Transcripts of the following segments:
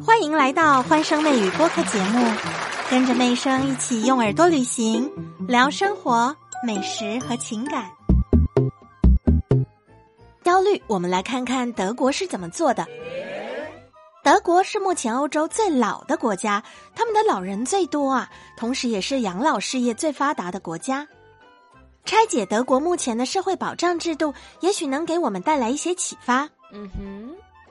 欢迎来到欢声妹语播客节目，跟着妹声一起用耳朵旅行，聊生活、美食和情感。焦虑，我们来看看德国是怎么做的。德国是目前欧洲最老的国家，他们的老人最多啊，同时也是养老事业最发达的国家。拆解德国目前的社会保障制度，也许能给我们带来一些启发。嗯哼，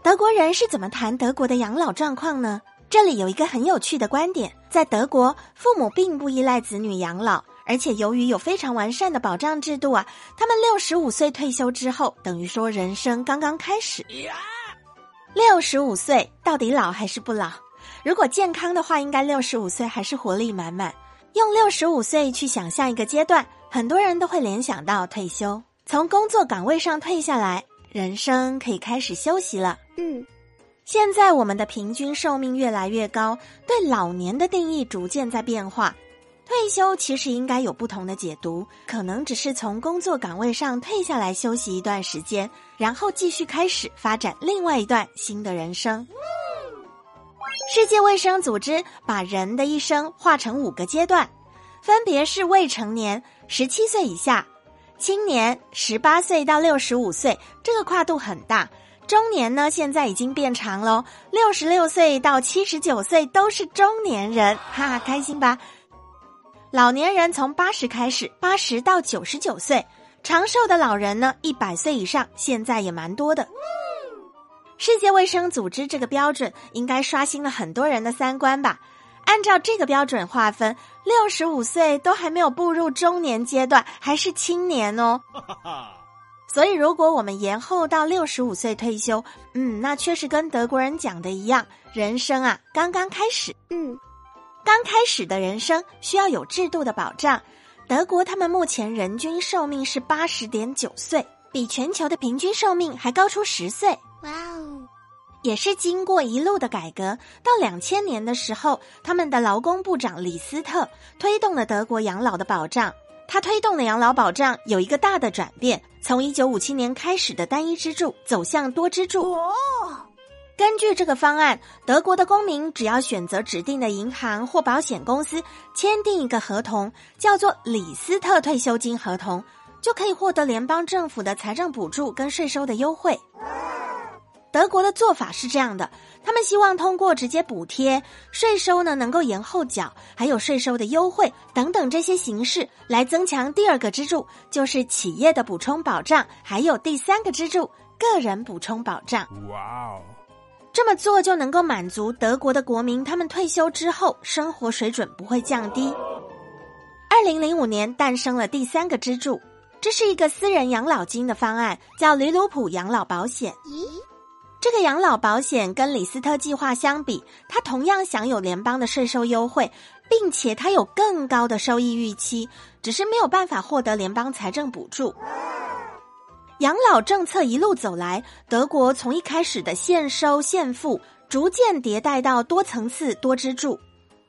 德国人是怎么谈德国的养老状况呢？这里有一个很有趣的观点：在德国，父母并不依赖子女养老，而且由于有非常完善的保障制度啊，他们六十五岁退休之后，等于说人生刚刚开始。六十五岁到底老还是不老？如果健康的话，应该六十五岁还是活力满满。用六十五岁去想象一个阶段。很多人都会联想到退休，从工作岗位上退下来，人生可以开始休息了。嗯，现在我们的平均寿命越来越高，对老年的定义逐渐在变化。退休其实应该有不同的解读，可能只是从工作岗位上退下来休息一段时间，然后继续开始发展另外一段新的人生。世界卫生组织把人的一生划成五个阶段。分别是未成年十七岁以下，青年十八岁到六十五岁，这个跨度很大。中年呢，现在已经变长喽，六十六岁到七十九岁都是中年人，哈哈，开心吧？老年人从八十开始，八十到九十九岁，长寿的老人呢，一百岁以上，现在也蛮多的。世界卫生组织这个标准应该刷新了很多人的三观吧？按照这个标准划分，六十五岁都还没有步入中年阶段，还是青年哦。所以，如果我们延后到六十五岁退休，嗯，那确实跟德国人讲的一样，人生啊刚刚开始。嗯，刚开始的人生需要有制度的保障。德国他们目前人均寿命是八十点九岁，比全球的平均寿命还高出十岁。哇哦！也是经过一路的改革，到两千年的时候，他们的劳工部长李斯特推动了德国养老的保障。他推动的养老保障有一个大的转变，从一九五七年开始的单一支柱走向多支柱。哦，根据这个方案，德国的公民只要选择指定的银行或保险公司签订一个合同，叫做李斯特退休金合同，就可以获得联邦政府的财政补助跟税收的优惠。德国的做法是这样的，他们希望通过直接补贴、税收呢能够延后缴，还有税收的优惠等等这些形式，来增强第二个支柱，就是企业的补充保障，还有第三个支柱个人补充保障。哇哦，这么做就能够满足德国的国民，他们退休之后生活水准不会降低。二零零五年诞生了第三个支柱，这是一个私人养老金的方案，叫吕鲁普养老保险。咦？这个养老保险跟李斯特计划相比，它同样享有联邦的税收优惠，并且它有更高的收益预期，只是没有办法获得联邦财政补助。养老政策一路走来，德国从一开始的现收现付，逐渐迭代到多层次多支柱。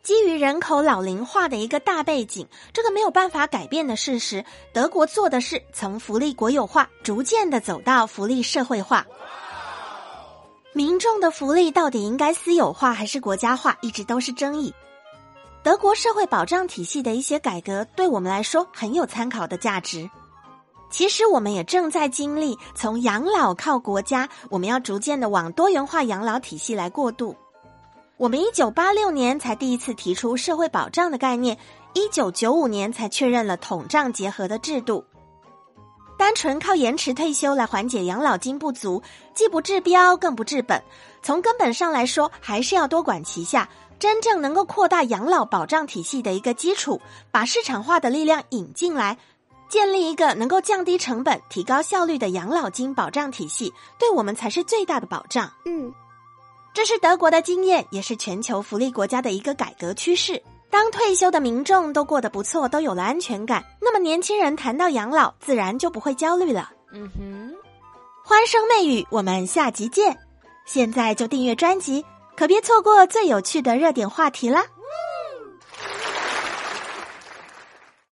基于人口老龄化的一个大背景，这个没有办法改变的事实，德国做的是从福利国有化，逐渐的走到福利社会化。民众的福利到底应该私有化还是国家化，一直都是争议。德国社会保障体系的一些改革，对我们来说很有参考的价值。其实，我们也正在经历从养老靠国家，我们要逐渐的往多元化养老体系来过渡。我们一九八六年才第一次提出社会保障的概念，一九九五年才确认了统账结合的制度。单纯靠延迟退休来缓解养老金不足，既不治标更不治本。从根本上来说，还是要多管齐下，真正能够扩大养老保障体系的一个基础，把市场化的力量引进来，建立一个能够降低成本、提高效率的养老金保障体系，对我们才是最大的保障。嗯，这是德国的经验，也是全球福利国家的一个改革趋势。当退休的民众都过得不错，都有了安全感，那么年轻人谈到养老，自然就不会焦虑了。嗯哼，欢声媚语，我们下集见。现在就订阅专辑，可别错过最有趣的热点话题啦。